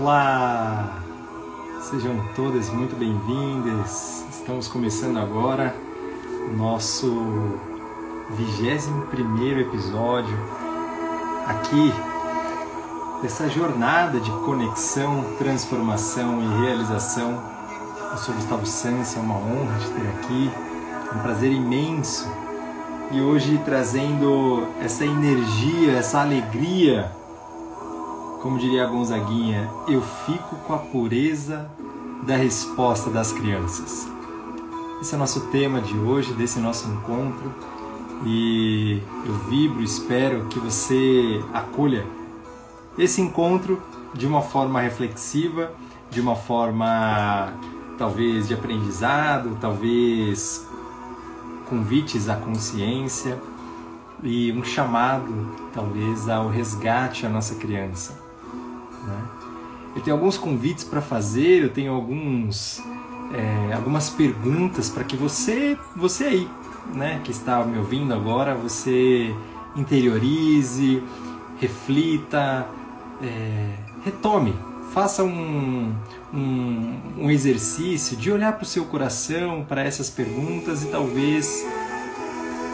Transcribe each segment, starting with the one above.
Olá! Sejam todas muito bem-vindas. Estamos começando agora o nosso 21 episódio aqui dessa jornada de conexão, transformação e realização. Eu sou Gustavo Sansi, é uma honra te ter aqui, é um prazer imenso. E hoje trazendo essa energia, essa alegria como diria a Gonzaguinha, eu fico com a pureza da resposta das crianças. Esse é o nosso tema de hoje, desse nosso encontro, e eu vibro, espero que você acolha esse encontro de uma forma reflexiva, de uma forma talvez de aprendizado, talvez convites à consciência e um chamado talvez ao resgate à nossa criança. Né? Eu tenho alguns convites para fazer, eu tenho alguns, é, algumas perguntas para que você, você aí, né, que está me ouvindo agora, você interiorize, reflita, é, retome, faça um, um, um exercício de olhar para o seu coração, para essas perguntas e talvez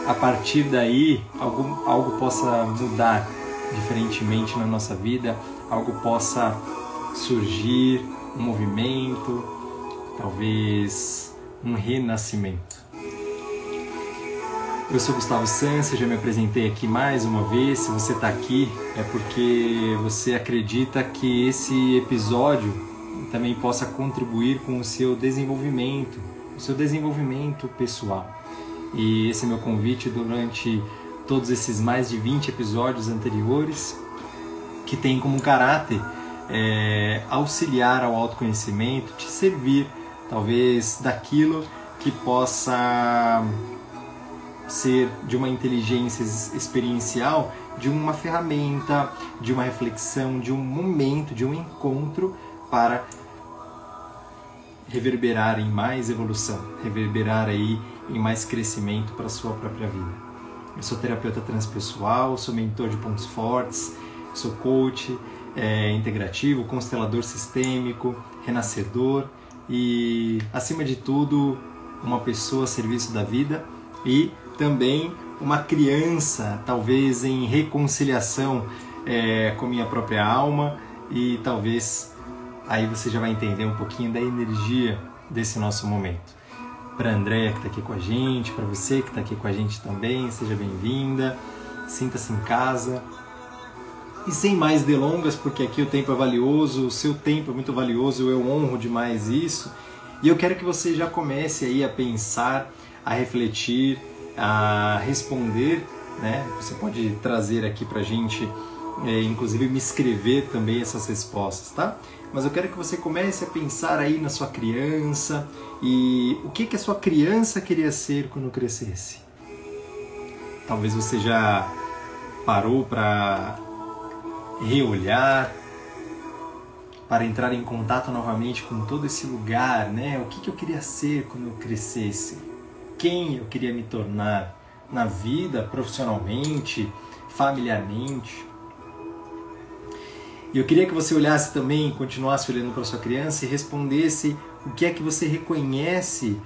a partir daí algo, algo possa mudar diferentemente na nossa vida, algo possa surgir, um movimento, talvez um renascimento. Eu sou Gustavo Sanz, já me apresentei aqui mais uma vez. Se você está aqui é porque você acredita que esse episódio também possa contribuir com o seu desenvolvimento, o seu desenvolvimento pessoal. E esse é meu convite durante todos esses mais de 20 episódios anteriores, que tem como caráter é, auxiliar ao autoconhecimento, te servir talvez daquilo que possa ser de uma inteligência experiencial, de uma ferramenta, de uma reflexão, de um momento, de um encontro para reverberar em mais evolução, reverberar aí em mais crescimento para a sua própria vida. Eu sou terapeuta transpessoal, sou mentor de pontos fortes, sou coach é, integrativo, constelador sistêmico, renascedor e, acima de tudo, uma pessoa a serviço da vida e também uma criança, talvez em reconciliação é, com minha própria alma e talvez aí você já vai entender um pouquinho da energia desse nosso momento para Andréia que está aqui com a gente, para você que está aqui com a gente também, seja bem-vinda, sinta-se em casa. E sem mais delongas, porque aqui o tempo é valioso, o seu tempo é muito valioso, eu honro demais isso. E eu quero que você já comece aí a pensar, a refletir, a responder, né? Você pode trazer aqui para a gente, é, inclusive me escrever também essas respostas, tá? mas eu quero que você comece a pensar aí na sua criança e o que que a sua criança queria ser quando crescesse. Talvez você já parou para reolhar, para entrar em contato novamente com todo esse lugar, né? O que, que eu queria ser quando eu crescesse? Quem eu queria me tornar na vida, profissionalmente, familiarmente? E eu queria que você olhasse também, continuasse olhando para sua criança e respondesse o que é que você reconhece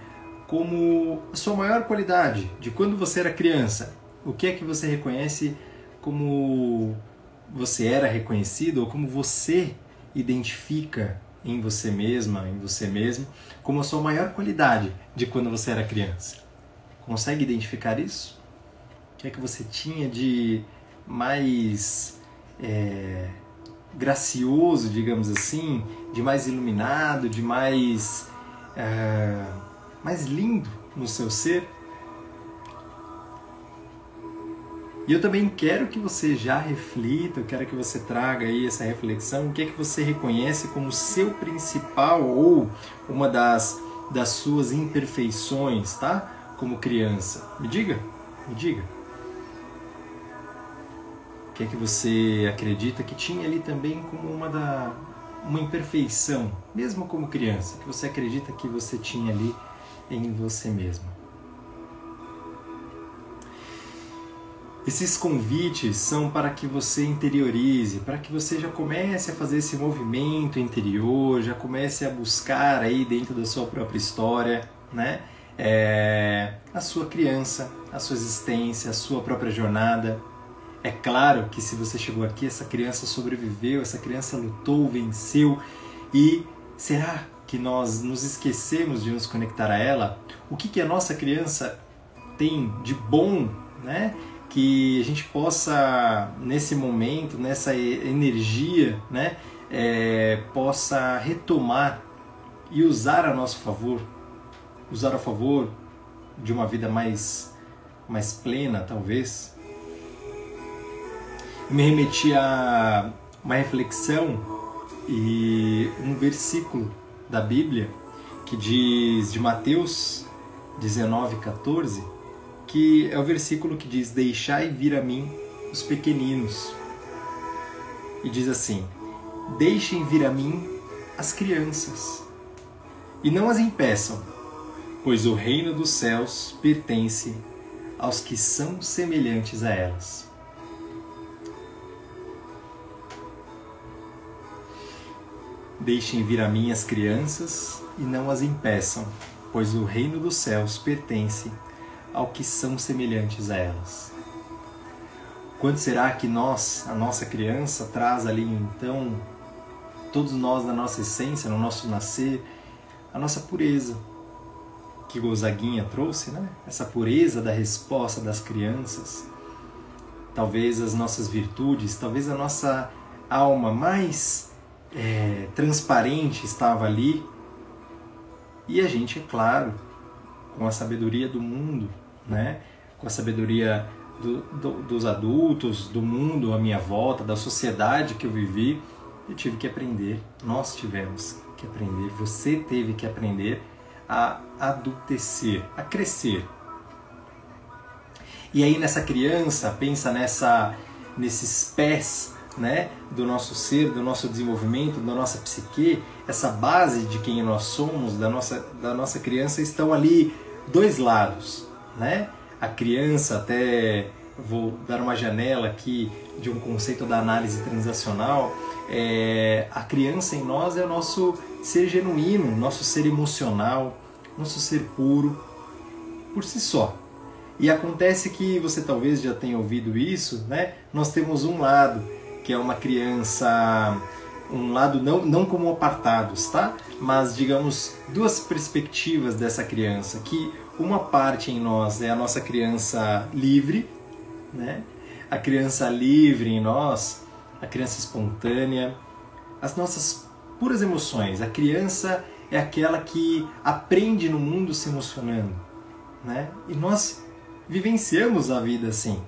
como a sua maior qualidade de quando você era criança. O que é que você reconhece como você era reconhecido ou como você identifica em você mesma, em você mesmo, como a sua maior qualidade de quando você era criança. Consegue identificar isso? O que é que você tinha de mais é, gracioso, digamos assim, de mais iluminado, de mais, é, mais lindo no seu ser. E eu também quero que você já reflita, eu quero que você traga aí essa reflexão, o que é que você reconhece como seu principal ou uma das, das suas imperfeições, tá? Como criança. Me diga, me diga que é que você acredita que tinha ali também como uma da uma imperfeição, mesmo como criança, que você acredita que você tinha ali em você mesmo. Esses convites são para que você interiorize, para que você já comece a fazer esse movimento interior, já comece a buscar aí dentro da sua própria história, né? É, a sua criança, a sua existência, a sua própria jornada. É claro que se você chegou aqui, essa criança sobreviveu, essa criança lutou, venceu e será que nós nos esquecemos de nos conectar a ela? O que, que a nossa criança tem de bom, né? Que a gente possa nesse momento, nessa energia, né, é, possa retomar e usar a nosso favor, usar a favor de uma vida mais mais plena, talvez. Me remeti a uma reflexão e um versículo da Bíblia que diz de Mateus 19:14 que é o versículo que diz: Deixai vir a mim os pequeninos. E diz assim: Deixem vir a mim as crianças, e não as impeçam, pois o reino dos céus pertence aos que são semelhantes a elas. Deixem vir a mim as crianças e não as impeçam, pois o reino dos céus pertence ao que são semelhantes a elas. Quando será que nós, a nossa criança, traz ali então, todos nós na nossa essência, no nosso nascer, a nossa pureza, que Gonzaguinha trouxe, né? Essa pureza da resposta das crianças, talvez as nossas virtudes, talvez a nossa alma mais é, transparente estava ali, e a gente, é claro, com a sabedoria do mundo, né? com a sabedoria do, do, dos adultos, do mundo à minha volta, da sociedade que eu vivi, eu tive que aprender, nós tivemos que aprender, você teve que aprender a adultecer, a crescer. E aí nessa criança, pensa nessa nesses pés, né, do nosso ser, do nosso desenvolvimento, da nossa psique, essa base de quem nós somos, da nossa da nossa criança estão ali dois lados, né? A criança, até vou dar uma janela aqui de um conceito da análise transacional, é, a criança em nós é o nosso ser genuíno, nosso ser emocional, nosso ser puro, por si só. E acontece que você talvez já tenha ouvido isso, né? Nós temos um lado que é uma criança, um lado não, não como apartados, tá? Mas digamos duas perspectivas dessa criança, que uma parte em nós é a nossa criança livre, né? A criança livre em nós, a criança espontânea, as nossas puras emoções. A criança é aquela que aprende no mundo se emocionando, né? E nós vivenciamos a vida assim,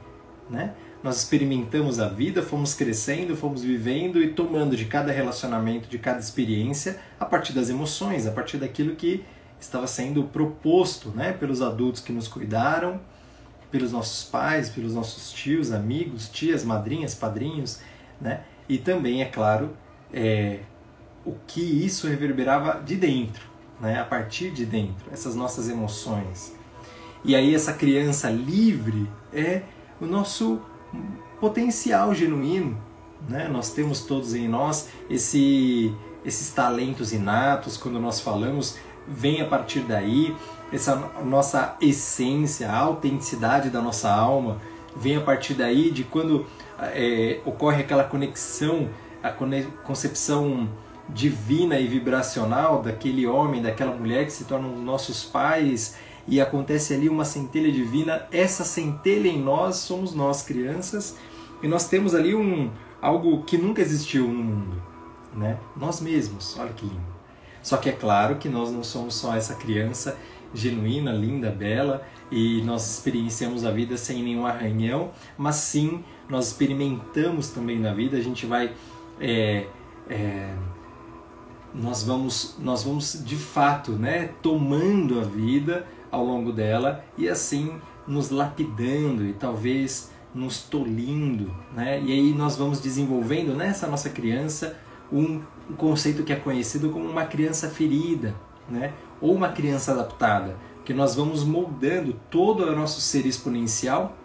né? Nós experimentamos a vida, fomos crescendo, fomos vivendo e tomando de cada relacionamento, de cada experiência, a partir das emoções, a partir daquilo que estava sendo proposto né, pelos adultos que nos cuidaram, pelos nossos pais, pelos nossos tios, amigos, tias, madrinhas, padrinhos, né? e também, é claro, é, o que isso reverberava de dentro, né? a partir de dentro, essas nossas emoções. E aí, essa criança livre é o nosso potencial genuíno. Né? Nós temos todos em nós esse, esses talentos inatos, quando nós falamos vem a partir daí, essa nossa essência, a autenticidade da nossa alma, vem a partir daí de quando é, ocorre aquela conexão, a concepção divina e vibracional daquele homem, daquela mulher que se tornam nossos pais e acontece ali uma centelha divina. Essa centelha em nós somos nós, crianças, e nós temos ali um algo que nunca existiu no mundo, né? Nós mesmos. Olha que lindo. Só que é claro que nós não somos só essa criança genuína, linda, bela e nós experienciamos a vida sem nenhum arranhão, mas sim nós experimentamos também na vida. A gente vai, é, é, nós vamos, nós vamos de fato, né, tomando a vida ao longo dela e assim nos lapidando e talvez nos tolindo, né? E aí nós vamos desenvolvendo nessa nossa criança um um conceito que é conhecido como uma criança ferida, né? ou uma criança adaptada, que nós vamos moldando todo o nosso ser exponencial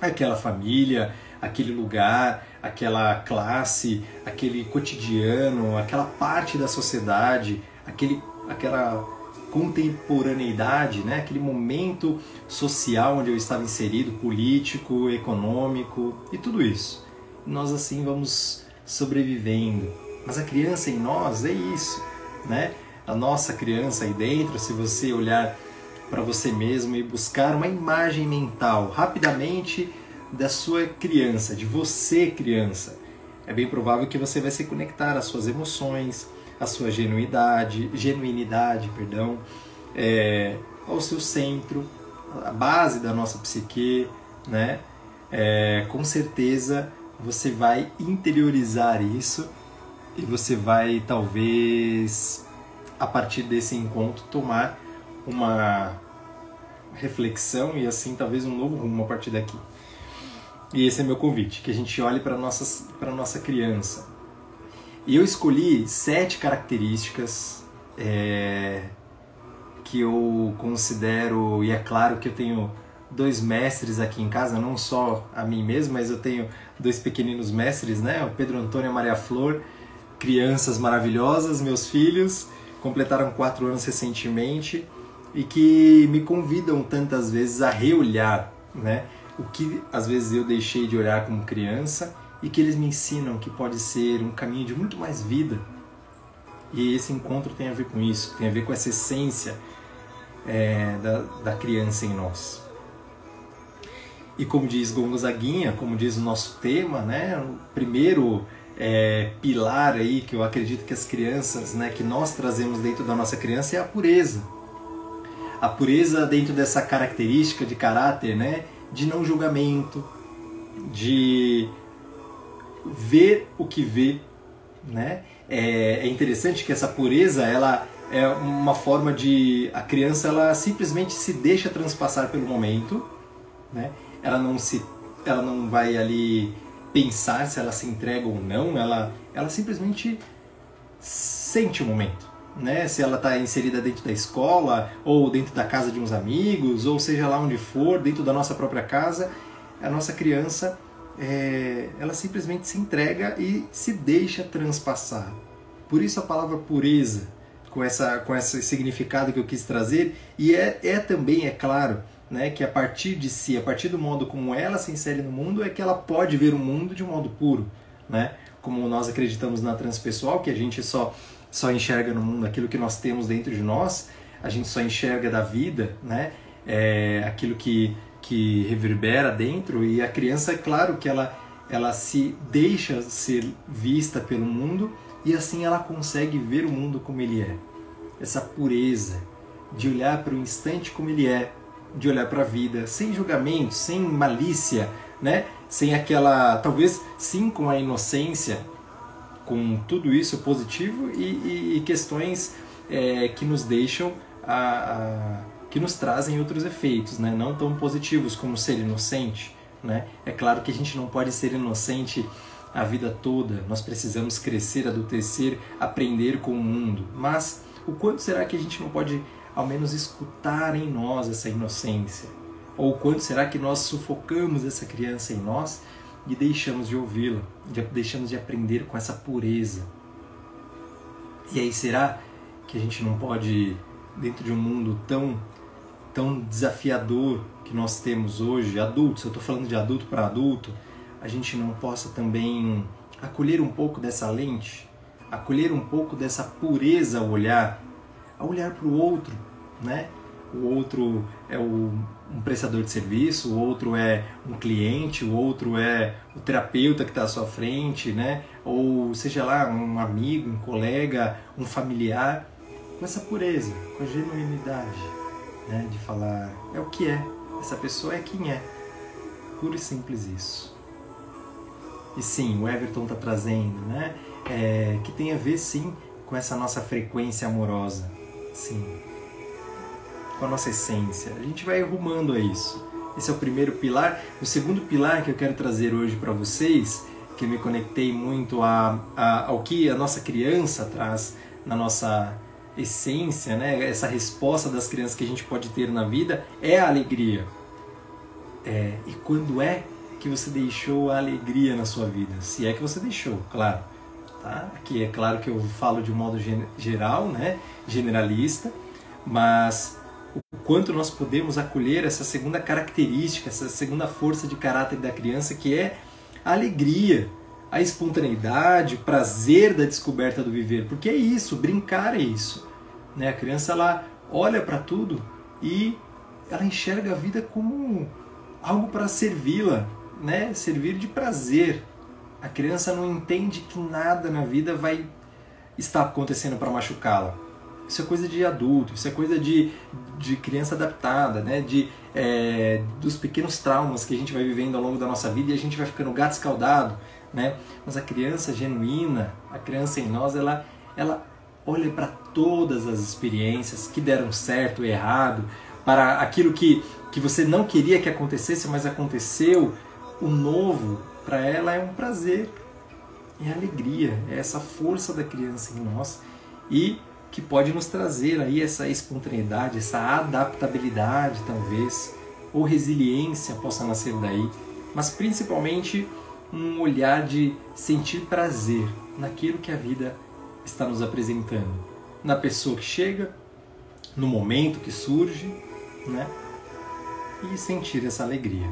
aquela família, aquele lugar, aquela classe, aquele cotidiano, aquela parte da sociedade, aquele, aquela contemporaneidade, né? aquele momento social onde eu estava inserido, político, econômico e tudo isso. nós assim vamos sobrevivendo. Mas a criança em nós é isso, né? A nossa criança aí dentro, se você olhar para você mesmo e buscar uma imagem mental rapidamente da sua criança, de você criança, é bem provável que você vai se conectar às suas emoções, à sua genuidade, genuinidade, perdão, é, ao seu centro, a base da nossa psique, né? É, com certeza você vai interiorizar isso e você vai talvez a partir desse encontro tomar uma reflexão e assim talvez um novo rumo a partir daqui. E esse é meu convite, que a gente olhe para nossas para nossa criança. E eu escolhi sete características é, que eu considero e é claro que eu tenho dois mestres aqui em casa, não só a mim mesmo, mas eu tenho dois pequeninos mestres, né? O Pedro Antônio e a Maria Flor, crianças maravilhosas, meus filhos, completaram quatro anos recentemente e que me convidam tantas vezes a reolhar, né? O que às vezes eu deixei de olhar como criança e que eles me ensinam que pode ser um caminho de muito mais vida. E esse encontro tem a ver com isso, tem a ver com essa essência é, da, da criança em nós. E como diz Gonzaguinha, como diz o nosso tema, né, o primeiro é, pilar aí que eu acredito que as crianças, né, que nós trazemos dentro da nossa criança é a pureza. A pureza dentro dessa característica de caráter, né, de não julgamento, de ver o que vê, né? É, é interessante que essa pureza, ela é uma forma de a criança ela simplesmente se deixa transpassar pelo momento, né? Ela não se ela não vai ali pensar se ela se entrega ou não, ela ela simplesmente sente o momento, né? Se ela está inserida dentro da escola ou dentro da casa de uns amigos ou seja lá onde for, dentro da nossa própria casa, a nossa criança é, ela simplesmente se entrega e se deixa transpassar. Por isso a palavra pureza, com, essa, com esse significado que eu quis trazer, e é, é também, é claro, né, que a partir de si, a partir do modo como ela se insere no mundo, é que ela pode ver o mundo de um modo puro. Né? Como nós acreditamos na transpessoal, que a gente só, só enxerga no mundo aquilo que nós temos dentro de nós, a gente só enxerga da vida, né? É, aquilo que, que reverbera dentro, e a criança, é claro que ela, ela se deixa ser vista pelo mundo e assim ela consegue ver o mundo como ele é. Essa pureza de olhar para o instante como ele é, de olhar para a vida sem julgamento, sem malícia, né? Sem aquela, talvez sim com a inocência, com tudo isso positivo e, e, e questões é, que nos deixam a, a, que nos trazem outros efeitos, né? Não tão positivos como ser inocente, né? É claro que a gente não pode ser inocente a vida toda. Nós precisamos crescer, adultecer, aprender com o mundo. Mas o quanto será que a gente não pode ao menos escutar em nós essa inocência? Ou o quanto será que nós sufocamos essa criança em nós e deixamos de ouvi-la, deixamos de aprender com essa pureza? E aí será que a gente não pode, dentro de um mundo tão tão desafiador que nós temos hoje, adultos, eu estou falando de adulto para adulto, a gente não possa também acolher um pouco dessa lente, acolher um pouco dessa pureza ao olhar, ao olhar para o outro, né? O outro é o, um prestador de serviço, o outro é um cliente, o outro é o terapeuta que está à sua frente, né? Ou seja lá, um amigo, um colega, um familiar, com essa pureza, com a genuinidade, né? De falar, é o que é, essa pessoa é quem é, puro e simples isso. E sim, o Everton está trazendo, né? É, que tem a ver sim com essa nossa frequência amorosa, sim, com a nossa essência. A gente vai arrumando a isso. Esse é o primeiro pilar. O segundo pilar que eu quero trazer hoje para vocês, que eu me conectei muito a, a, ao que a nossa criança traz na nossa essência, né? essa resposta das crianças que a gente pode ter na vida, é a alegria. É, e quando é que você deixou a alegria na sua vida? Se é que você deixou, claro. Tá? Aqui é claro que eu falo de um modo geral, né? generalista, mas o quanto nós podemos acolher essa segunda característica, essa segunda força de caráter da criança, que é a alegria, a espontaneidade, o prazer da descoberta do viver. Porque é isso, brincar é isso. Né? A criança ela olha para tudo e ela enxerga a vida como algo para servi-la, né? Servir de prazer. A criança não entende que nada na vida vai estar acontecendo para machucá-la. Isso é coisa de adulto, isso é coisa de, de criança adaptada, né? De, é, dos pequenos traumas que a gente vai vivendo ao longo da nossa vida e a gente vai ficando gato escaldado, né? Mas a criança genuína, a criança em nós, ela, ela olha para todas as experiências que deram certo e errado, para aquilo que, que você não queria que acontecesse, mas aconteceu, o novo, para ela é um prazer, é alegria, é essa força da criança em nós e que pode nos trazer aí essa espontaneidade, essa adaptabilidade talvez, ou resiliência possa nascer daí, mas principalmente um olhar de sentir prazer naquilo que a vida está nos apresentando, na pessoa que chega, no momento que surge, né? E sentir essa alegria.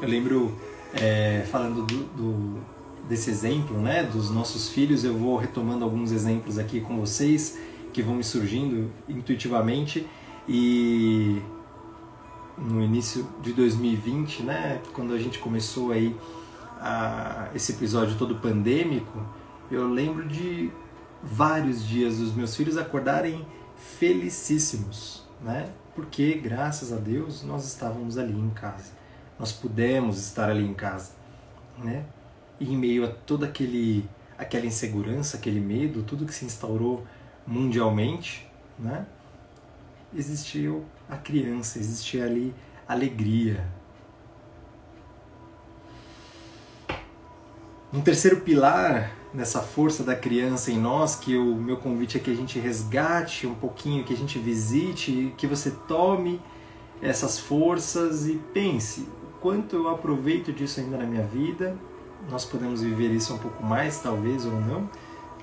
Eu lembro, é, falando do, do, desse exemplo, né, dos nossos filhos, eu vou retomando alguns exemplos aqui com vocês que vão me surgindo intuitivamente e no início de 2020, né, quando a gente começou aí a, esse episódio todo pandêmico, eu lembro de vários dias dos meus filhos acordarem felicíssimos, né? Porque graças a Deus nós estávamos ali em casa. Nós pudemos estar ali em casa, né? E em meio a toda aquele aquela insegurança, aquele medo, tudo que se instaurou mundialmente, né? Existiu a criança, existia ali alegria. Um terceiro pilar nessa força da criança em nós, que o meu convite é que a gente resgate um pouquinho, que a gente visite, que você tome essas forças e pense o quanto eu aproveito disso ainda na minha vida. Nós podemos viver isso um pouco mais, talvez ou não,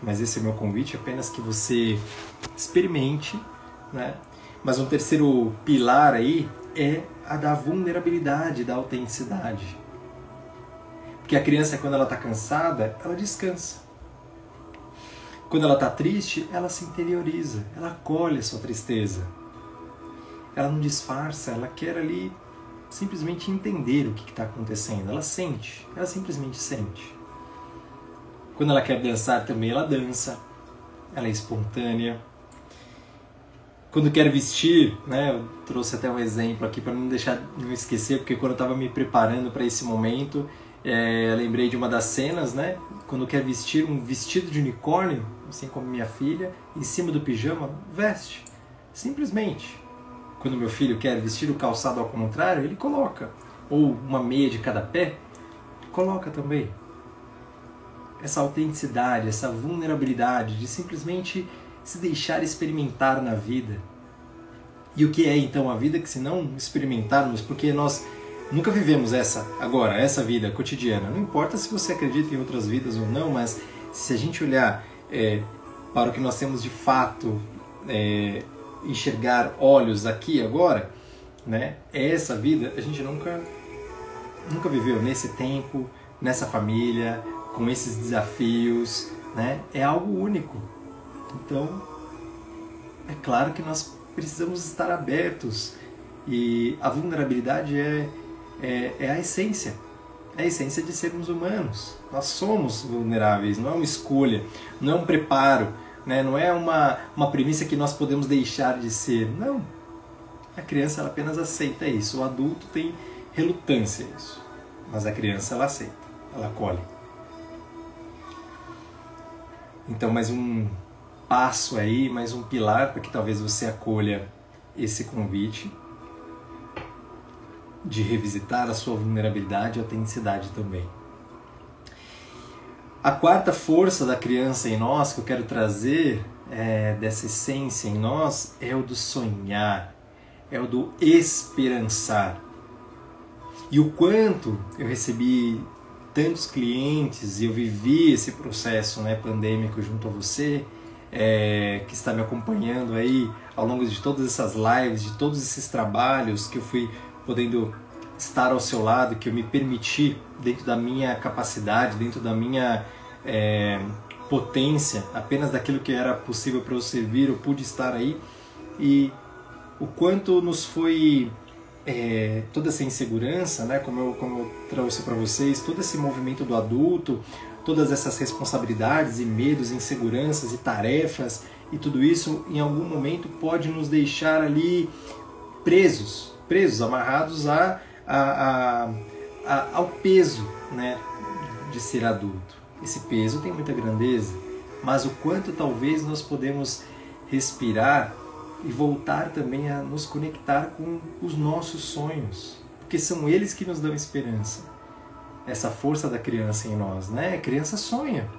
mas esse é o meu convite, apenas que você experimente, né? Mas um terceiro pilar aí é a da vulnerabilidade, da autenticidade. Porque a criança, quando ela está cansada, ela descansa. Quando ela está triste, ela se interioriza, ela acolhe a sua tristeza. Ela não disfarça, ela quer ali simplesmente entender o que está acontecendo. Ela sente, ela simplesmente sente. Quando ela quer dançar também, ela dança, ela é espontânea. Quando quer vestir, né, eu trouxe até um exemplo aqui para não deixar não esquecer, porque quando eu estava me preparando para esse momento, é, lembrei de uma das cenas, né? Quando quer vestir um vestido de unicórnio, assim como minha filha, em cima do pijama, veste. Simplesmente. Quando meu filho quer vestir o calçado ao contrário, ele coloca. Ou uma meia de cada pé, coloca também. Essa autenticidade, essa vulnerabilidade de simplesmente se deixar experimentar na vida. E o que é então a vida que se não experimentarmos, porque nós Nunca vivemos essa agora, essa vida cotidiana. Não importa se você acredita em outras vidas ou não, mas se a gente olhar é, para o que nós temos de fato, é, enxergar olhos aqui agora, né? Essa vida a gente nunca nunca viveu nesse tempo, nessa família, com esses desafios, né? É algo único. Então, é claro que nós precisamos estar abertos e a vulnerabilidade é é, é a essência. É a essência de sermos humanos. Nós somos vulneráveis, não é uma escolha, não é um preparo, né? não é uma, uma premissa que nós podemos deixar de ser. Não. A criança ela apenas aceita isso. O adulto tem relutância a isso. Mas a criança ela aceita, ela acolhe. Então, mais um passo aí, mais um pilar para que talvez você acolha esse convite de revisitar a sua vulnerabilidade e autenticidade também. A quarta força da criança em nós que eu quero trazer é, dessa essência em nós é o do sonhar, é o do esperançar. E o quanto eu recebi tantos clientes e eu vivi esse processo né, pandêmico junto a você, é, que está me acompanhando aí ao longo de todas essas lives, de todos esses trabalhos que eu fui podendo estar ao seu lado, que eu me permiti dentro da minha capacidade, dentro da minha é, potência, apenas daquilo que era possível para eu servir, eu pude estar aí. E o quanto nos foi é, toda essa insegurança, né, como eu, como eu trouxe para vocês, todo esse movimento do adulto, todas essas responsabilidades e medos, inseguranças e tarefas e tudo isso em algum momento pode nos deixar ali presos, presos, amarrados a, a, a, ao peso né, de ser adulto. Esse peso tem muita grandeza, mas o quanto talvez nós podemos respirar e voltar também a nos conectar com os nossos sonhos, porque são eles que nos dão esperança. Essa força da criança em nós, né? A criança sonha.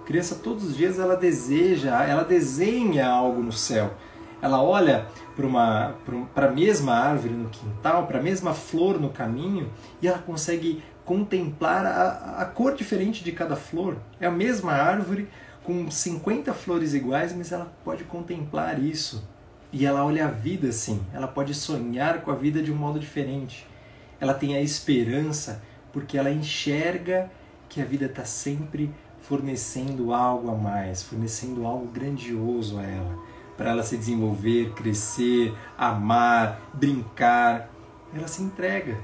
A criança todos os dias ela deseja, ela desenha algo no céu. Ela olha para a mesma árvore no quintal, para a mesma flor no caminho e ela consegue contemplar a, a cor diferente de cada flor. É a mesma árvore com 50 flores iguais, mas ela pode contemplar isso. E ela olha a vida assim, ela pode sonhar com a vida de um modo diferente. Ela tem a esperança porque ela enxerga que a vida está sempre fornecendo algo a mais, fornecendo algo grandioso a ela, para ela se desenvolver, crescer, amar, brincar. Ela se entrega.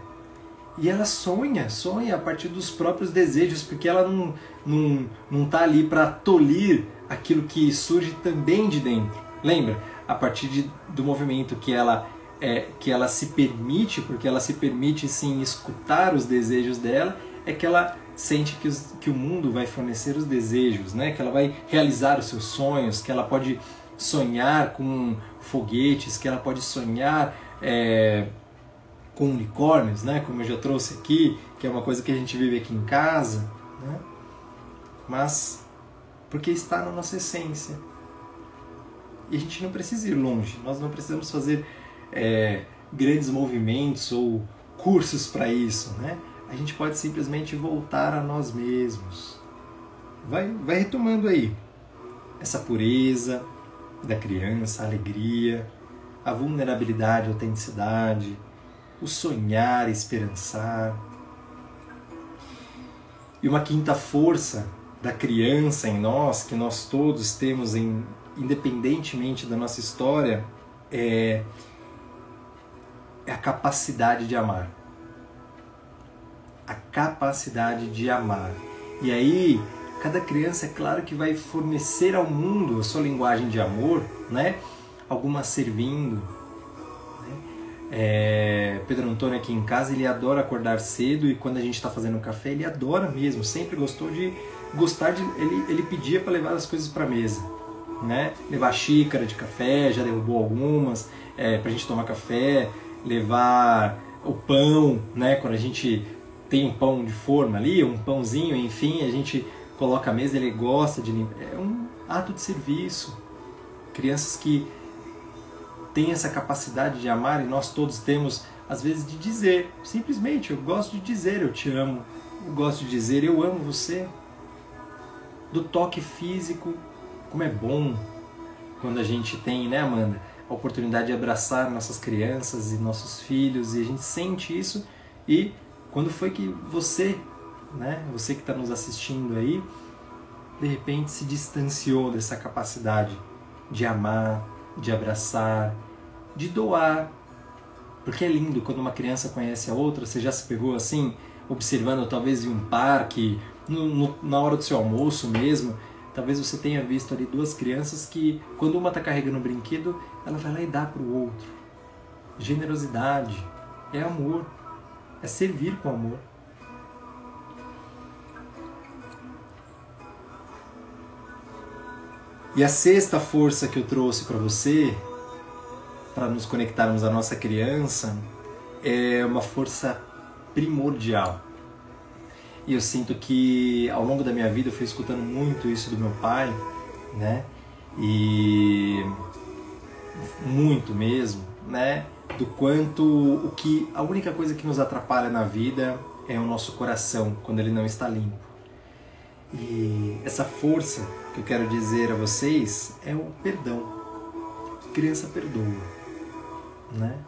E ela sonha, sonha a partir dos próprios desejos, porque ela não não não tá ali para tolir aquilo que surge também de dentro. Lembra? A partir de, do movimento que ela é, que ela se permite, porque ela se permite sim escutar os desejos dela, é que ela sente que, os, que o mundo vai fornecer os desejos, né? que ela vai realizar os seus sonhos, que ela pode sonhar com foguetes, que ela pode sonhar é, com unicórnios, né? Como eu já trouxe aqui, que é uma coisa que a gente vive aqui em casa, né? Mas porque está na nossa essência. E a gente não precisa ir longe, nós não precisamos fazer é, grandes movimentos ou cursos para isso, né? A gente pode simplesmente voltar a nós mesmos. Vai, vai retomando aí essa pureza da criança, a alegria, a vulnerabilidade, a autenticidade, o sonhar, esperançar. E uma quinta força da criança em nós, que nós todos temos, em, independentemente da nossa história, é, é a capacidade de amar. A capacidade de amar. E aí, cada criança, é claro que vai fornecer ao mundo a sua linguagem de amor, né? Algumas servindo, é, Pedro Antônio aqui em casa, ele adora acordar cedo e quando a gente está fazendo café, ele adora mesmo, sempre gostou de gostar de ele, ele pedia para levar as coisas para mesa, né? Levar xícara de café, já derrubou algumas, é, para a gente tomar café, levar o pão, né? Quando a gente tem um pão de forma ali, um pãozinho, enfim, a gente coloca a mesa, ele gosta de limpar. É um ato de serviço. Crianças que tem essa capacidade de amar e nós todos temos, às vezes, de dizer, simplesmente, eu gosto de dizer eu te amo, eu gosto de dizer eu amo você. Do toque físico, como é bom quando a gente tem, né, Amanda, a oportunidade de abraçar nossas crianças e nossos filhos e a gente sente isso e quando foi que você, né, você que está nos assistindo aí, de repente se distanciou dessa capacidade de amar, de abraçar, de doar. Porque é lindo quando uma criança conhece a outra, você já se pegou assim, observando talvez em um parque, no, no, na hora do seu almoço mesmo. Talvez você tenha visto ali duas crianças que, quando uma está carregando um brinquedo, ela vai lá e dá para o outro. Generosidade é amor, é servir com amor. E a sexta força que eu trouxe para você para nos conectarmos à nossa criança é uma força primordial. E eu sinto que ao longo da minha vida eu fui escutando muito isso do meu pai, né? E muito mesmo, né? do quanto o que a única coisa que nos atrapalha na vida é o nosso coração quando ele não está limpo. E essa força que eu quero dizer a vocês é o perdão. criança perdoa, né?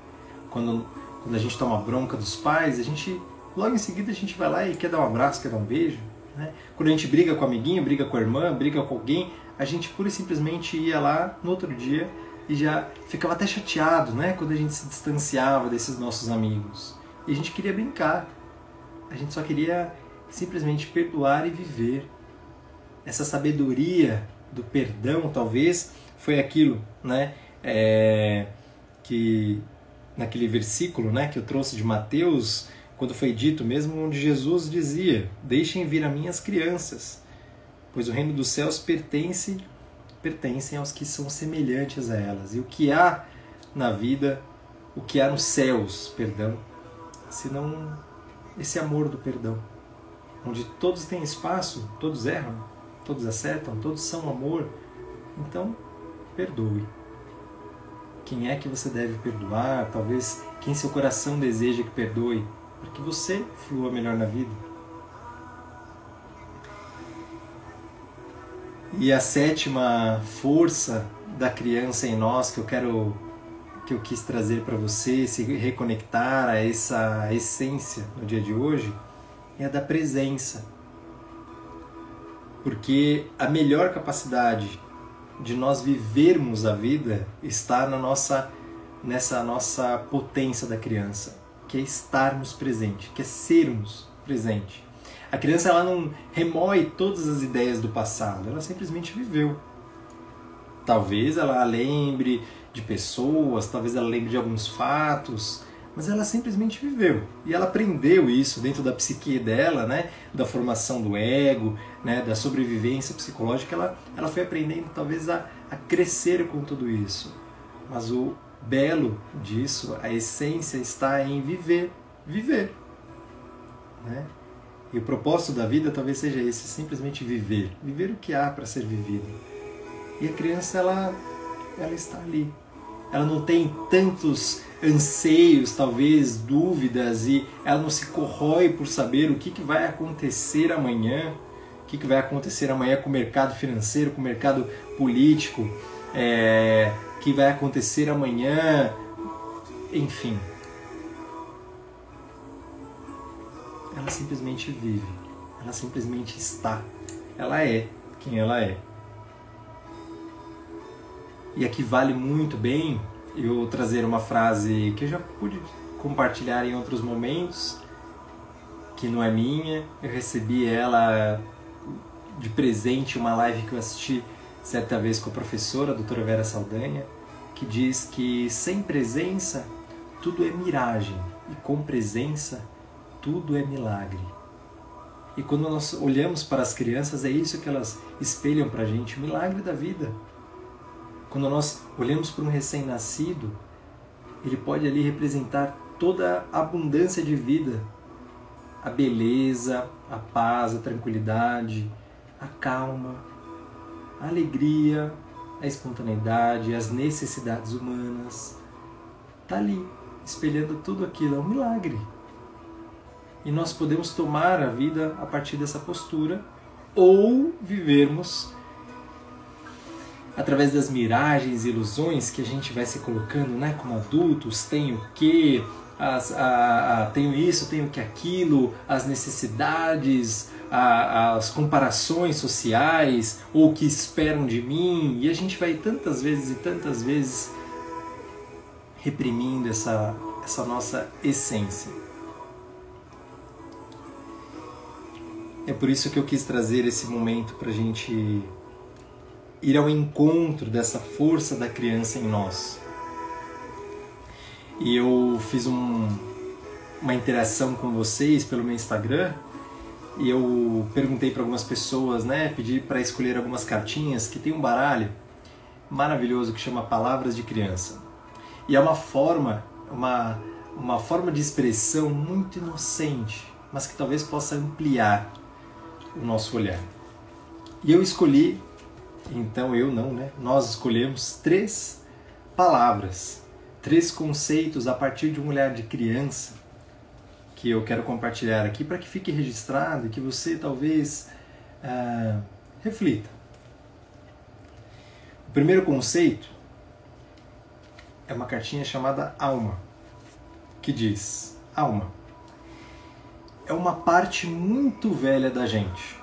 Quando quando a gente toma bronca dos pais, a gente logo em seguida a gente vai lá e quer dar um abraço, quer dar um beijo. Né? Quando a gente briga com o amiguinho, briga com a irmã, briga com alguém, a gente pura e simplesmente ia lá no outro dia e já ficava até chateado, né? Quando a gente se distanciava desses nossos amigos. E a gente queria brincar. A gente só queria simplesmente perdoar e viver. Essa sabedoria do perdão, talvez, foi aquilo, né? É, que naquele versículo né, que eu trouxe de Mateus, quando foi dito mesmo, onde Jesus dizia: Deixem vir a mim as crianças, pois o reino dos céus pertence pertencem aos que são semelhantes a elas. E o que há na vida, o que há nos céus, perdão, senão esse amor do perdão, onde todos têm espaço, todos erram, todos acertam, todos são amor. Então, perdoe quem é que você deve perdoar, talvez quem seu coração deseja que perdoe, para que você flua melhor na vida. E a sétima força da criança em nós que eu quero que eu quis trazer para você, se reconectar a essa essência no dia de hoje, é a da presença. Porque a melhor capacidade de nós vivermos a vida está na nossa nessa nossa potência da criança, que é estarmos presente, que é sermos presente. A criança ela não remói todas as ideias do passado, ela simplesmente viveu. Talvez ela lembre de pessoas, talvez ela lembre de alguns fatos, mas ela simplesmente viveu e ela aprendeu isso dentro da psique dela, né, da formação do ego, né, da sobrevivência psicológica, ela, ela foi aprendendo talvez a, a crescer com tudo isso. Mas o belo disso, a essência está em viver, viver, né? E o propósito da vida talvez seja esse, simplesmente viver, viver o que há para ser vivido. E a criança ela ela está ali. Ela não tem tantos anseios, talvez dúvidas, e ela não se corrói por saber o que, que vai acontecer amanhã, o que, que vai acontecer amanhã com o mercado financeiro, com o mercado político, é, que vai acontecer amanhã, enfim. Ela simplesmente vive, ela simplesmente está, ela é quem ela é. E aqui vale muito bem eu trazer uma frase que eu já pude compartilhar em outros momentos, que não é minha. Eu recebi ela de presente uma live que eu assisti certa vez com a professora, a doutora Vera Saldanha, que diz que sem presença tudo é miragem e com presença tudo é milagre. E quando nós olhamos para as crianças, é isso que elas espelham para a gente, o milagre da vida. Quando nós olhamos para um recém-nascido, ele pode ali representar toda a abundância de vida, a beleza, a paz, a tranquilidade, a calma, a alegria, a espontaneidade, as necessidades humanas. Está ali, espelhando tudo aquilo, é um milagre. E nós podemos tomar a vida a partir dessa postura ou vivermos através das miragens e ilusões que a gente vai se colocando né, como adultos, tenho o que, as, a, a, tenho isso, tenho que aquilo, as necessidades, a, as comparações sociais, ou o que esperam de mim, e a gente vai tantas vezes e tantas vezes reprimindo essa, essa nossa essência. É por isso que eu quis trazer esse momento para a gente ir ao encontro dessa força da criança em nós. E eu fiz um, uma interação com vocês pelo meu Instagram e eu perguntei para algumas pessoas, né, pedi para escolher algumas cartinhas que tem um baralho maravilhoso que chama Palavras de Criança. E é uma forma, uma uma forma de expressão muito inocente, mas que talvez possa ampliar o nosso olhar. E eu escolhi então eu não, né? Nós escolhemos três palavras três conceitos a partir de um olhar de criança que eu quero compartilhar aqui para que fique registrado e que você talvez ah, reflita. O primeiro conceito é uma cartinha chamada Alma, que diz: Alma é uma parte muito velha da gente,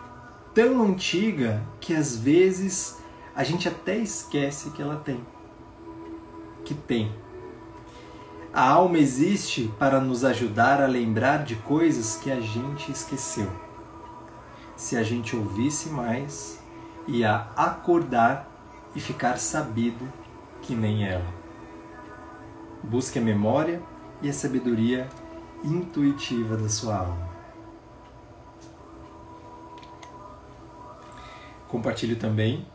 tão antiga que às vezes a gente até esquece que ela tem. Que tem a alma existe para nos ajudar a lembrar de coisas que a gente esqueceu. Se a gente ouvisse mais, ia acordar e ficar sabido que nem ela. Busque a memória e a sabedoria intuitiva da sua alma. Compartilho também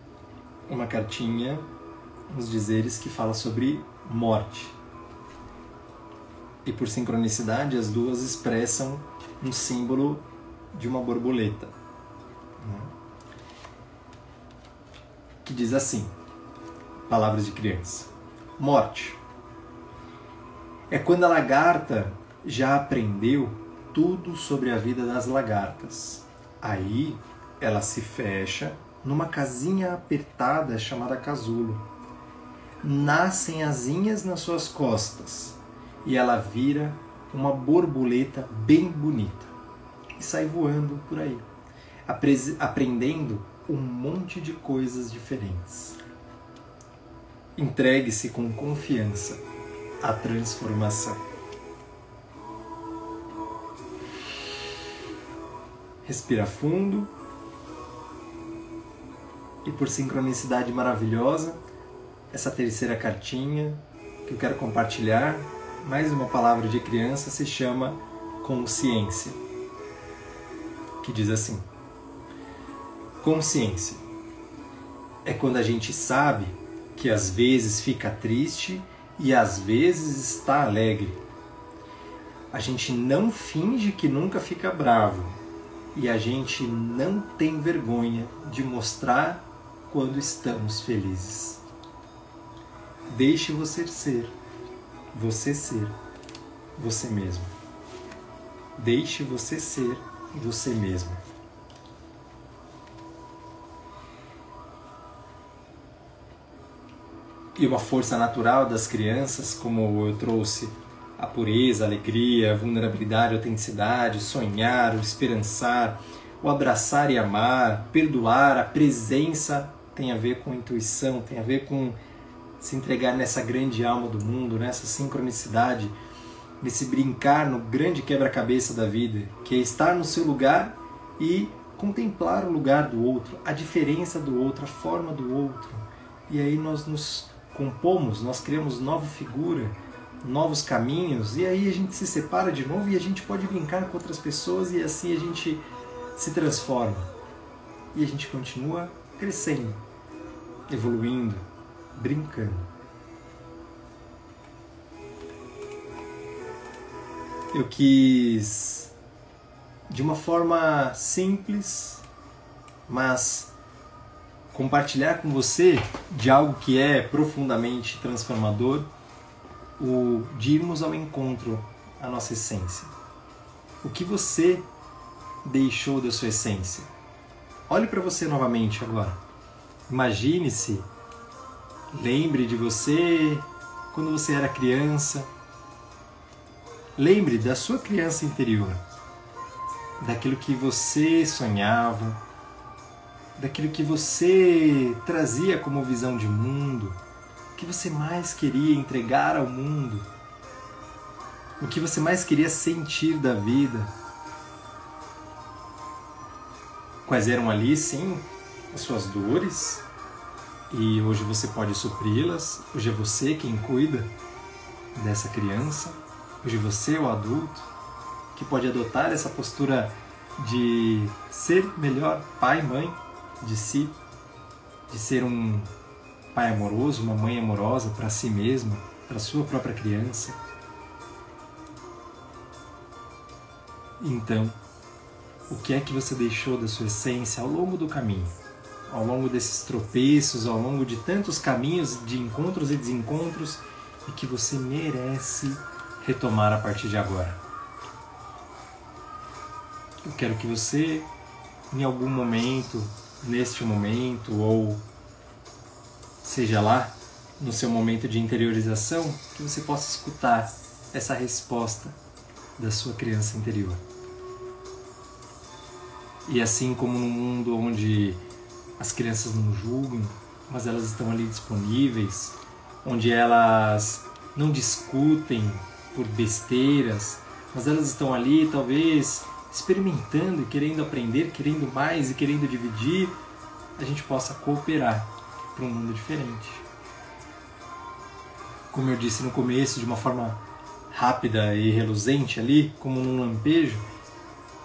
uma cartinha nos dizeres que fala sobre morte e por sincronicidade as duas expressam um símbolo de uma borboleta. Né? Que diz assim: Palavras de criança. Morte. É quando a lagarta já aprendeu tudo sobre a vida das lagartas. Aí ela se fecha numa casinha apertada chamada casulo. Nascem asinhas nas suas costas e ela vira uma borboleta bem bonita e sai voando por aí, aprendendo um monte de coisas diferentes. Entregue-se com confiança à transformação. Respira fundo e por sincronicidade maravilhosa, essa terceira cartinha que eu quero compartilhar mais uma palavra de criança se chama consciência, que diz assim: consciência é quando a gente sabe que às vezes fica triste e às vezes está alegre. A gente não finge que nunca fica bravo e a gente não tem vergonha de mostrar quando estamos felizes. Deixe você ser você ser você mesmo. Deixe você ser você mesmo. E uma força natural das crianças, como eu trouxe a pureza, a alegria, a vulnerabilidade, a autenticidade, sonhar, o esperançar, o abraçar e amar, perdoar, a presença tem a ver com intuição, tem a ver com se entregar nessa grande alma do mundo, nessa sincronicidade, nesse brincar no grande quebra-cabeça da vida, que é estar no seu lugar e contemplar o lugar do outro, a diferença do outro, a forma do outro. E aí nós nos compomos, nós criamos nova figura, novos caminhos, e aí a gente se separa de novo e a gente pode brincar com outras pessoas e assim a gente se transforma. E a gente continua crescendo, evoluindo, brincando. Eu quis, de uma forma simples, mas compartilhar com você de algo que é profundamente transformador, o de irmos ao encontro à nossa essência. O que você deixou da sua essência? Olhe para você novamente agora. Imagine-se Lembre de você quando você era criança. Lembre da sua criança interior, daquilo que você sonhava, daquilo que você trazia como visão de mundo, o que você mais queria entregar ao mundo, o que você mais queria sentir da vida. Quais eram ali, sim, as suas dores, e hoje você pode supri-las. Hoje é você quem cuida dessa criança. Hoje você é o adulto que pode adotar essa postura de ser melhor pai, mãe de si, de ser um pai amoroso, uma mãe amorosa para si mesma, para sua própria criança. Então, o que é que você deixou da sua essência ao longo do caminho? ao longo desses tropeços, ao longo de tantos caminhos de encontros e desencontros e que você merece retomar a partir de agora. Eu quero que você, em algum momento, neste momento, ou seja lá, no seu momento de interiorização, que você possa escutar essa resposta da sua criança interior. E assim como num mundo onde as crianças não julgam, mas elas estão ali disponíveis, onde elas não discutem por besteiras, mas elas estão ali talvez experimentando querendo aprender, querendo mais e querendo dividir, a gente possa cooperar para um mundo diferente. Como eu disse no começo, de uma forma rápida e reluzente ali, como num lampejo,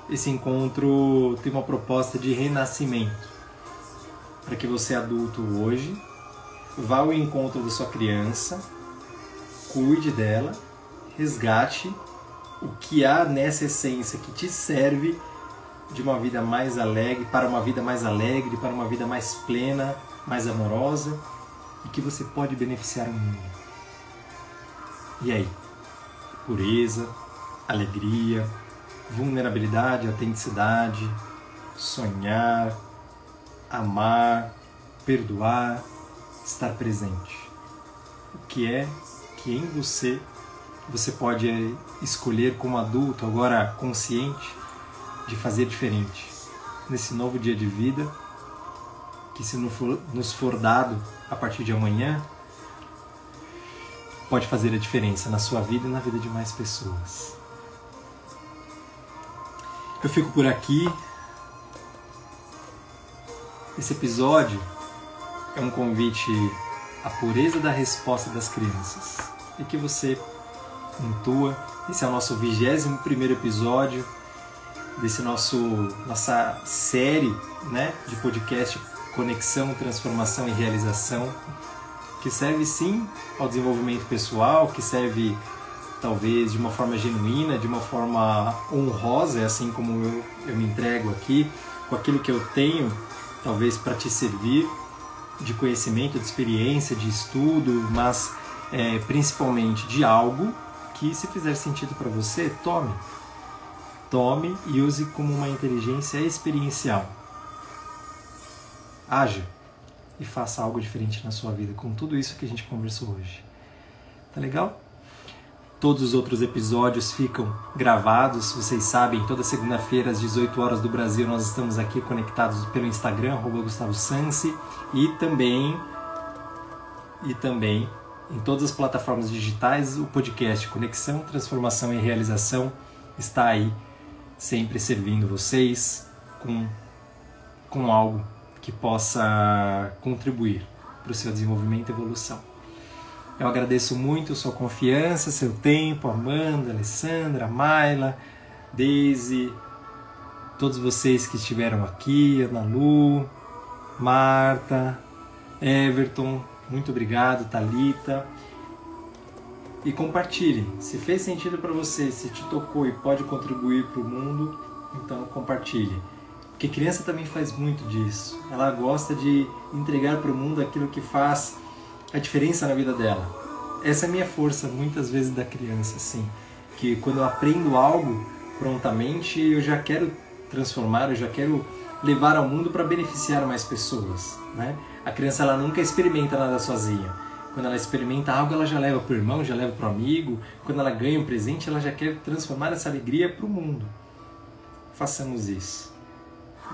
esse encontro tem uma proposta de renascimento. Para que você adulto hoje vá ao encontro da sua criança, cuide dela, resgate o que há nessa essência que te serve de uma vida mais alegre, para uma vida mais alegre, para uma vida mais plena, mais amorosa e que você pode beneficiar o mundo. E aí? Pureza, alegria, vulnerabilidade, autenticidade, sonhar, amar, perdoar, estar presente. O que é que em você você pode escolher como adulto, agora consciente, de fazer diferente nesse novo dia de vida que se nos for dado a partir de amanhã pode fazer a diferença na sua vida e na vida de mais pessoas. Eu fico por aqui. Esse episódio é um convite à pureza da resposta das crianças e que você intua. Esse é o nosso 21 primeiro episódio desse nosso nossa série, né, de podcast Conexão, Transformação e Realização, que serve sim ao desenvolvimento pessoal, que serve talvez de uma forma genuína, de uma forma honrosa, é assim como eu, eu me entrego aqui, com aquilo que eu tenho, talvez para te servir, de conhecimento, de experiência, de estudo, mas é, principalmente de algo que, se fizer sentido para você, tome. Tome e use como uma inteligência experiencial. Haja e faça algo diferente na sua vida com tudo isso que a gente conversou hoje. Tá legal? Todos os outros episódios ficam gravados, vocês sabem, toda segunda-feira às 18 horas do Brasil nós estamos aqui conectados pelo Instagram Gustavo Sansi e também e também em todas as plataformas digitais o podcast Conexão, Transformação e Realização está aí sempre servindo vocês com com algo que possa contribuir para o seu desenvolvimento e evolução. Eu agradeço muito sua confiança, seu tempo, Amanda, Alessandra, Maila, Daisy, todos vocês que estiveram aqui, Ana Lu, Marta, Everton, muito obrigado, Talita. E compartilhe. Se fez sentido para você, se te tocou e pode contribuir para o mundo, então compartilhe. Porque criança também faz muito disso. Ela gosta de entregar para o mundo aquilo que faz a diferença na vida dela. Essa é a minha força muitas vezes da criança, assim, que quando eu aprendo algo prontamente, eu já quero transformar, eu já quero levar ao mundo para beneficiar mais pessoas, né? A criança ela nunca experimenta nada sozinha. Quando ela experimenta algo, ela já leva para o irmão, já leva para o amigo. Quando ela ganha um presente, ela já quer transformar essa alegria para o mundo. Façamos isso.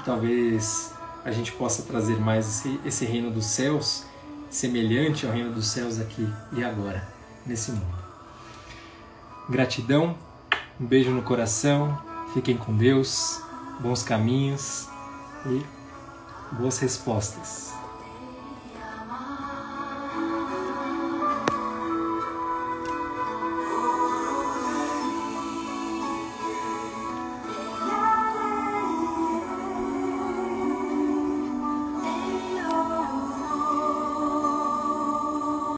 Talvez a gente possa trazer mais esse, esse reino dos céus semelhante ao reino dos céus aqui e agora, nesse mundo. Gratidão, um beijo no coração, fiquem com Deus, bons caminhos e boas respostas.